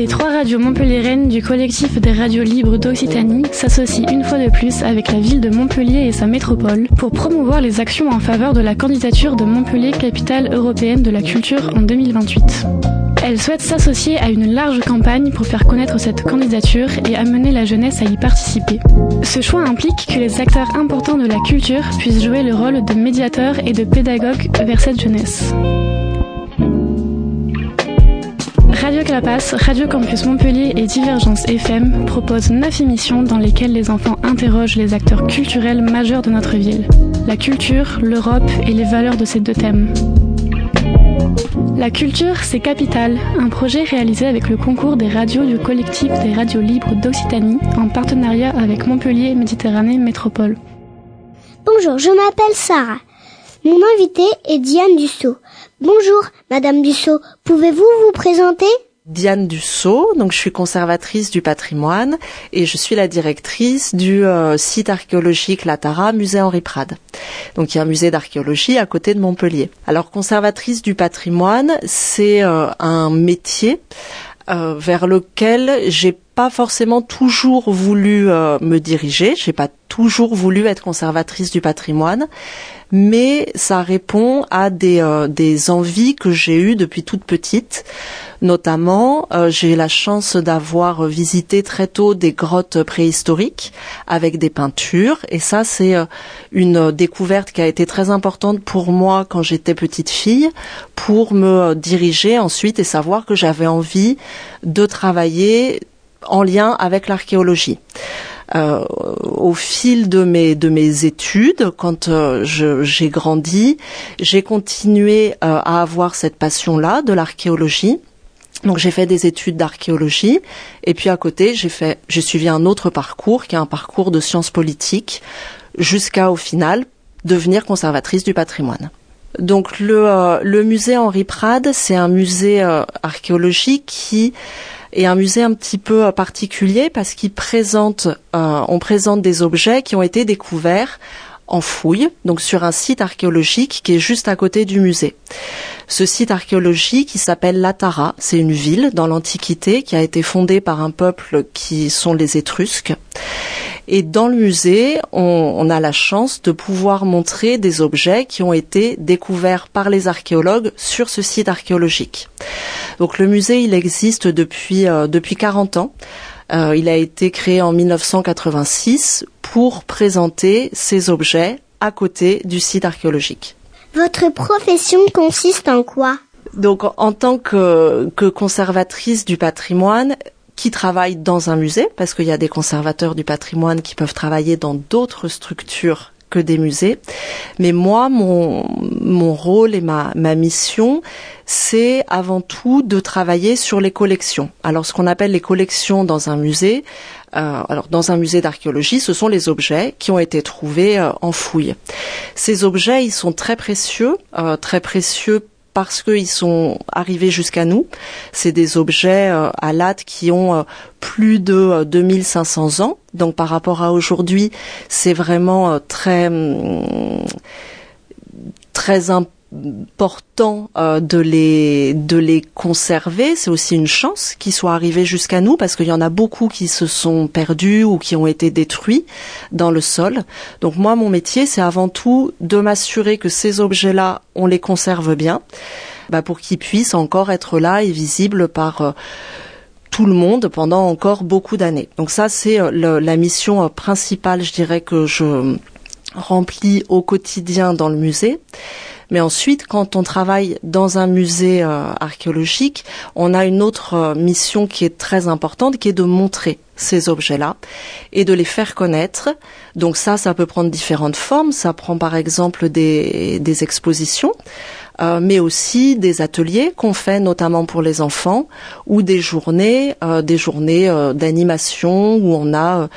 Les trois radios montpelliéraines du collectif des radios libres d'Occitanie s'associent une fois de plus avec la ville de Montpellier et sa métropole pour promouvoir les actions en faveur de la candidature de Montpellier capitale européenne de la culture en 2028. Elles souhaitent s'associer à une large campagne pour faire connaître cette candidature et amener la jeunesse à y participer. Ce choix implique que les acteurs importants de la culture puissent jouer le rôle de médiateurs et de pédagogues vers cette jeunesse. Radio Clapas, Radio Campus Montpellier et Divergence FM proposent neuf émissions dans lesquelles les enfants interrogent les acteurs culturels majeurs de notre ville. La culture, l'Europe et les valeurs de ces deux thèmes. La culture, c'est Capital, un projet réalisé avec le concours des radios du collectif des radios libres d'Occitanie en partenariat avec Montpellier Méditerranée Métropole. Bonjour, je m'appelle Sarah. Mon invité est Diane Dussault. Bonjour, Madame Dussault. Pouvez-vous vous présenter? Diane Dussault, donc je suis conservatrice du patrimoine et je suis la directrice du euh, site archéologique Latara, musée Henri Prade. Donc il y a un musée d'archéologie à côté de Montpellier. Alors conservatrice du patrimoine, c'est euh, un métier euh, vers lequel j'ai pas forcément toujours voulu me diriger, j'ai pas toujours voulu être conservatrice du patrimoine, mais ça répond à des, des envies que j'ai eues depuis toute petite. Notamment, euh, j'ai la chance d'avoir visité très tôt des grottes préhistoriques avec des peintures, et ça c'est euh, une découverte qui a été très importante pour moi quand j'étais petite fille, pour me diriger ensuite et savoir que j'avais envie de travailler en lien avec l'archéologie. Euh, au fil de mes de mes études, quand euh, j'ai grandi, j'ai continué euh, à avoir cette passion-là de l'archéologie. Donc j'ai fait des études d'archéologie et puis à côté j'ai fait j'ai suivi un autre parcours qui est un parcours de sciences politiques jusqu'à au final devenir conservatrice du patrimoine. Donc le, le musée Henri Prade, c'est un musée archéologique qui et un musée un petit peu euh, particulier parce qu'il présente, euh, on présente des objets qui ont été découverts en fouille, donc sur un site archéologique qui est juste à côté du musée. Ce site archéologique, qui s'appelle Latara, c'est une ville dans l'Antiquité qui a été fondée par un peuple qui sont les Étrusques. Et dans le musée, on, a la chance de pouvoir montrer des objets qui ont été découverts par les archéologues sur ce site archéologique. Donc le musée, il existe depuis euh, depuis 40 ans. Euh, il a été créé en 1986 pour présenter ces objets à côté du site archéologique. Votre profession consiste en quoi? Donc en tant que, que conservatrice du patrimoine, qui travaille dans un musée, parce qu'il y a des conservateurs du patrimoine qui peuvent travailler dans d'autres structures que des musées. Mais moi, mon, mon rôle et ma, ma mission, c'est avant tout de travailler sur les collections. Alors, ce qu'on appelle les collections dans un musée, euh, alors dans un musée d'archéologie, ce sont les objets qui ont été trouvés euh, en fouille. Ces objets, ils sont très précieux, euh, très précieux parce qu'ils sont arrivés jusqu'à nous. C'est des objets euh, à latte qui ont euh, plus de 2500 euh, ans. Donc par rapport à aujourd'hui, c'est vraiment très hum, très important important euh, de les de les conserver. C'est aussi une chance qu'ils soient arrivés jusqu'à nous parce qu'il y en a beaucoup qui se sont perdus ou qui ont été détruits dans le sol. Donc moi, mon métier, c'est avant tout de m'assurer que ces objets-là, on les conserve bien, bah, pour qu'ils puissent encore être là et visibles par euh, tout le monde pendant encore beaucoup d'années. Donc ça, c'est euh, la mission principale, je dirais, que je remplis au quotidien dans le musée. Mais ensuite, quand on travaille dans un musée euh, archéologique, on a une autre euh, mission qui est très importante, qui est de montrer ces objets-là et de les faire connaître. Donc ça, ça peut prendre différentes formes. Ça prend par exemple des, des expositions. Euh, mais aussi des ateliers qu'on fait notamment pour les enfants ou des journées, euh, des journées euh, d'animation où on a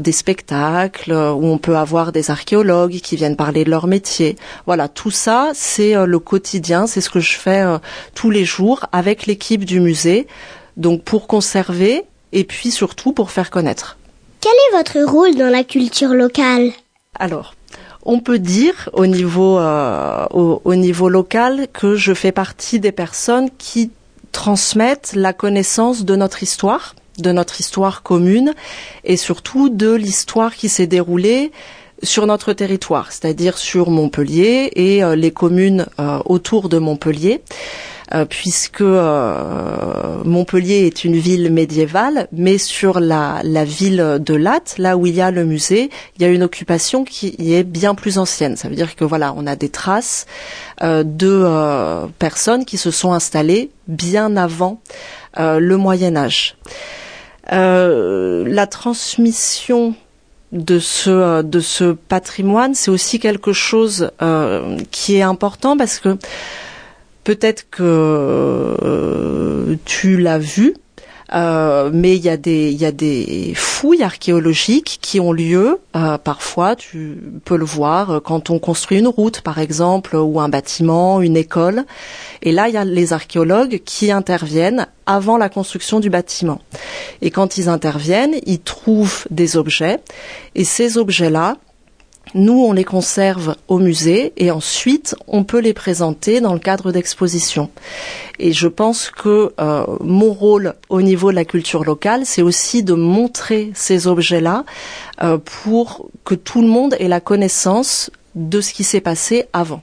des spectacles, où on peut avoir des archéologues qui viennent parler de leur métier. Voilà, tout ça, c'est le quotidien, c'est ce que je fais tous les jours avec l'équipe du musée. Donc pour conserver et puis surtout pour faire connaître. Quel est votre rôle dans la culture locale? Alors, on peut dire au niveau euh, au, niveau local que je fais partie des personnes qui transmettent la connaissance de notre histoire, de notre histoire commune et surtout de l'histoire qui s'est déroulée sur notre territoire, c'est-à-dire sur Montpellier et euh, les communes euh, autour de Montpellier. Euh, puisque euh, Montpellier est une ville médiévale, mais sur la, la ville de Latte, là où il y a le musée, il y a une occupation qui est bien plus ancienne. Ça veut dire que voilà, on a des traces euh, de personnes qui se sont installées bien avant le Moyen Âge. la transmission de ce de ce patrimoine, c'est aussi quelque chose qui est important parce que Peut-être que euh, tu l'as vu, euh, mais il y a des fouilles archéologiques qui ont lieu. Euh, parfois, tu peux le voir quand on construit une route, par exemple, ou un bâtiment, une école. Et là, il y a les archéologues qui interviennent avant la construction du bâtiment. Et quand ils interviennent, ils trouvent des objets. Et ces objets-là, nous, on les conserve au musée et ensuite on peut les présenter dans le cadre d'expositions. Et je pense que euh, mon rôle au niveau de la culture locale, c'est aussi de montrer ces objets-là euh, pour que tout le monde ait la connaissance de ce qui s'est passé avant.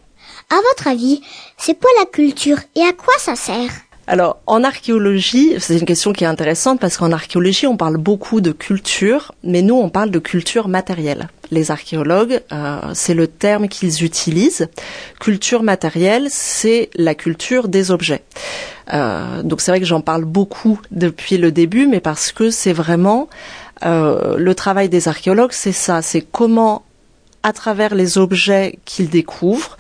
À votre avis, c'est quoi la culture et à quoi ça sert? Alors, en archéologie, c'est une question qui est intéressante parce qu'en archéologie, on parle beaucoup de culture, mais nous, on parle de culture matérielle. Les archéologues, euh, c'est le terme qu'ils utilisent. Culture matérielle, c'est la culture des objets. Euh, donc c'est vrai que j'en parle beaucoup depuis le début, mais parce que c'est vraiment euh, le travail des archéologues, c'est ça, c'est comment à travers les objets qu'ils découvrent,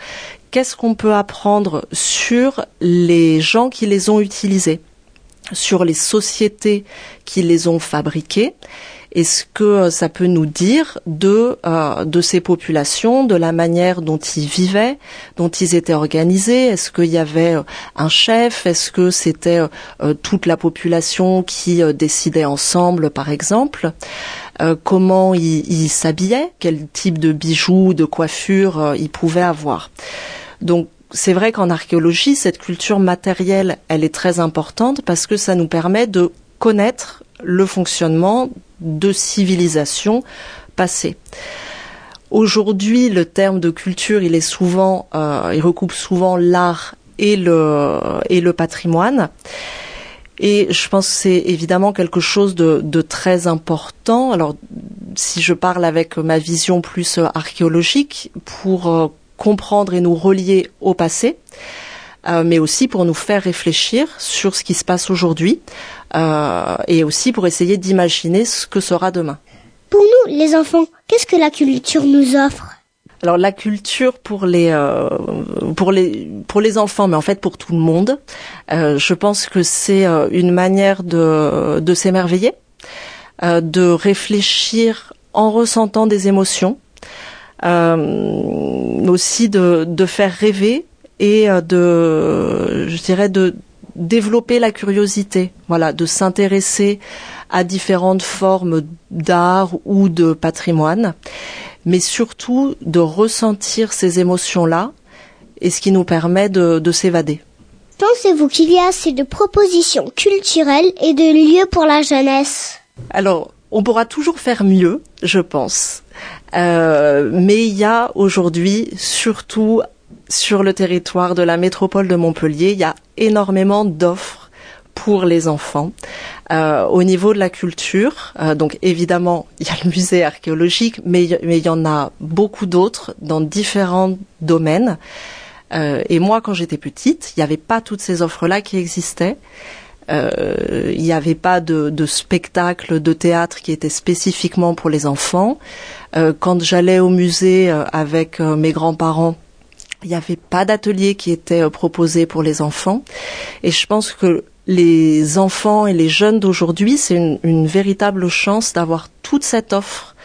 qu'est-ce qu'on peut apprendre sur les gens qui les ont utilisés, sur les sociétés qui les ont fabriqués? Est-ce que euh, ça peut nous dire de euh, de ces populations, de la manière dont ils vivaient, dont ils étaient organisés? Est-ce qu'il y avait euh, un chef? Est-ce que c'était toute la population qui décidait ensemble, par exemple? Comment ils s'habillaient? Quel type de bijoux, de coiffure ils pouvaient avoir? Donc c'est vrai qu'en archéologie, cette culture matérielle, elle est très importante parce que ça nous permet de connaître le fonctionnement de civilisations passées. Aujourd'hui, le terme de culture, il est souvent, euh, il recoupe souvent l'art et le et le patrimoine. Et je pense que c'est évidemment quelque chose de, de, très important. Alors, si je parle avec ma vision plus archéologique, pour euh, comprendre et nous relier au passé, euh, mais aussi pour nous faire réfléchir sur ce qui se passe aujourd'hui euh, et aussi pour essayer d'imaginer ce que sera demain. Pour nous, les enfants, qu'est-ce que la culture nous offre? Alors la culture pour les euh, pour les pour les enfants, mais en fait pour tout le monde, euh, je pense que c'est euh, une manière de de s'émerveiller, euh, de réfléchir en ressentant des émotions, aussi de de faire rêver et de je dirais de développer la curiosité, voilà, de s'intéresser à différentes formes d'art ou de patrimoine, mais surtout de ressentir ces émotions-là et ce qui nous permet de, de s'évader. Pensez-vous qu'il y a assez de propositions culturelles et de lieux pour la jeunesse? Alors, on pourra toujours faire mieux, je pense. Euh, mais il y a aujourd'hui surtout sur le territoire de la métropole de Montpellier, il y a énormément d'offres pour les enfants. Euh, au niveau de la culture, euh, donc évidemment, il y a le musée archéologique, mais, il y en a beaucoup d'autres dans différents domaines. Euh, et moi, quand j'étais petite, il n'y avait pas toutes ces offres-là qui existaient. Il n'y avait pas de, de spectacle de théâtre qui était spécifiquement pour les enfants. quand j'allais au musée avec mes grands-parents, il n'y avait pas d'atelier qui était euh, proposé pour les enfants. Et je pense que les enfants et les jeunes d'aujourd'hui, c'est une, véritable chance d'avoir toute cette offre,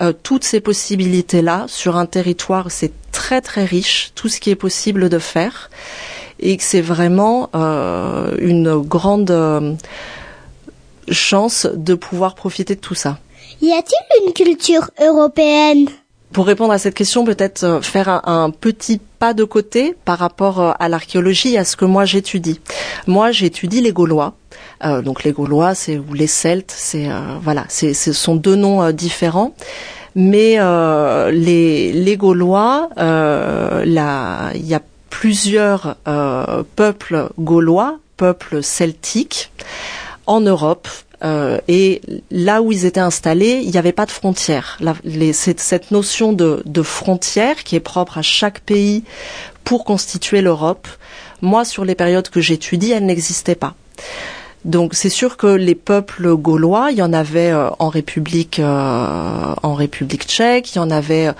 euh, toutes ces possibilités-là sur un territoire. C'est très très riche, tout ce qui est possible de faire. Et que c'est vraiment euh, une grande chance de pouvoir profiter de tout ça. Y a-t-il une culture européenne? Pour répondre à cette question, peut-être euh, faire un, un, petit pas de côté par rapport euh, à l'archéologie et à ce que moi j'étudie. Moi, j'étudie les Gaulois. Euh, donc les Gaulois, c'est ou les Celtes, c'est voilà, c'est ce sont deux noms différents. Mais les, les Gaulois, il y a plusieurs peuples gaulois, peuples celtiques en Europe euh, et là où ils étaient installés, il n'y avait pas de frontières. cette, notion de, de frontière qui est propre à chaque pays pour constituer l'Europe, moi, sur les périodes que j'étudie, elle n'existait pas. Donc c'est sûr que les peuples gaulois, il y en avait euh, en République euh, en République tchèque, il y en avait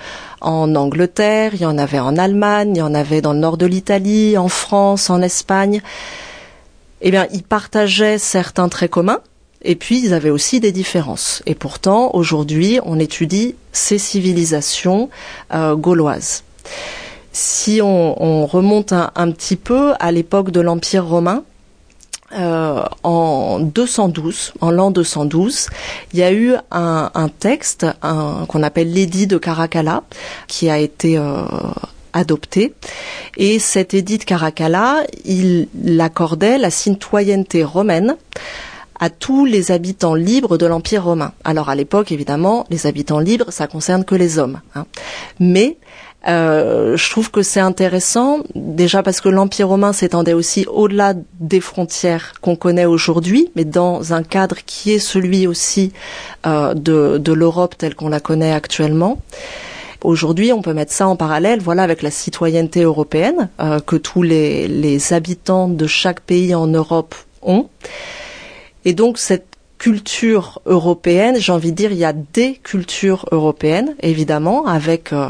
en Angleterre, il y en avait en Allemagne, il y en avait dans le nord de l'Italie, en France, en Espagne. Eh bien, ils partageaient certains traits communs, et puis, ils avaient aussi des différences. Et pourtant, aujourd'hui, on étudie ces civilisations euh, gauloises. Si on, remonte un, petit peu à l'époque de l'Empire romain, euh, en 212, en l'an 212, il y a eu un, texte qu'on appelle l'édit de Caracalla, qui a été euh, adopté. Et cet édit de Caracalla, il accordait la citoyenneté romaine à tous les habitants libres de l'Empire romain. Alors à l'époque, évidemment, les habitants libres, ça concerne que les hommes. Hein. Mais euh, je trouve que c'est intéressant, déjà parce que l'Empire romain s'étendait aussi au-delà des frontières qu'on connaît aujourd'hui, mais dans un cadre qui est celui aussi euh, de, de l'Europe telle qu'on la connaît actuellement. Aujourd'hui, on peut mettre ça en parallèle, voilà, avec la citoyenneté européenne euh, que tous les, les habitants de chaque pays en Europe ont. Et donc cette culture européenne, j'ai envie de dire, il y a des cultures européennes, évidemment, avec, euh,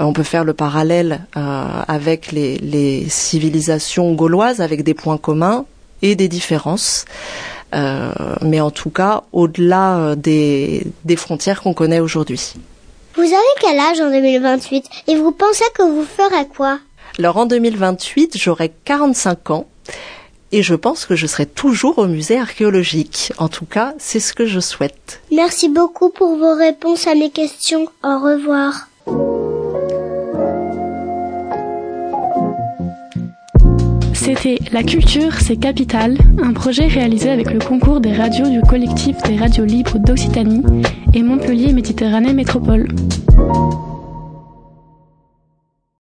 on peut faire le parallèle euh, avec les, les, civilisations gauloises, avec des points communs et des différences. Euh, mais en tout cas, au-delà des, des frontières qu'on connaît aujourd'hui. Vous avez quel âge en 2028 et vous pensez que vous ferez quoi? Alors en 2028, j'aurai 45 ans et je pense que je serai toujours au musée archéologique. En tout cas, c'est ce que je souhaite. Merci beaucoup pour vos réponses à mes questions. Au revoir. C'était La culture, c'est capital, un projet réalisé avec le concours des radios du collectif des radios libres d'Occitanie et Montpellier Méditerranée Métropole.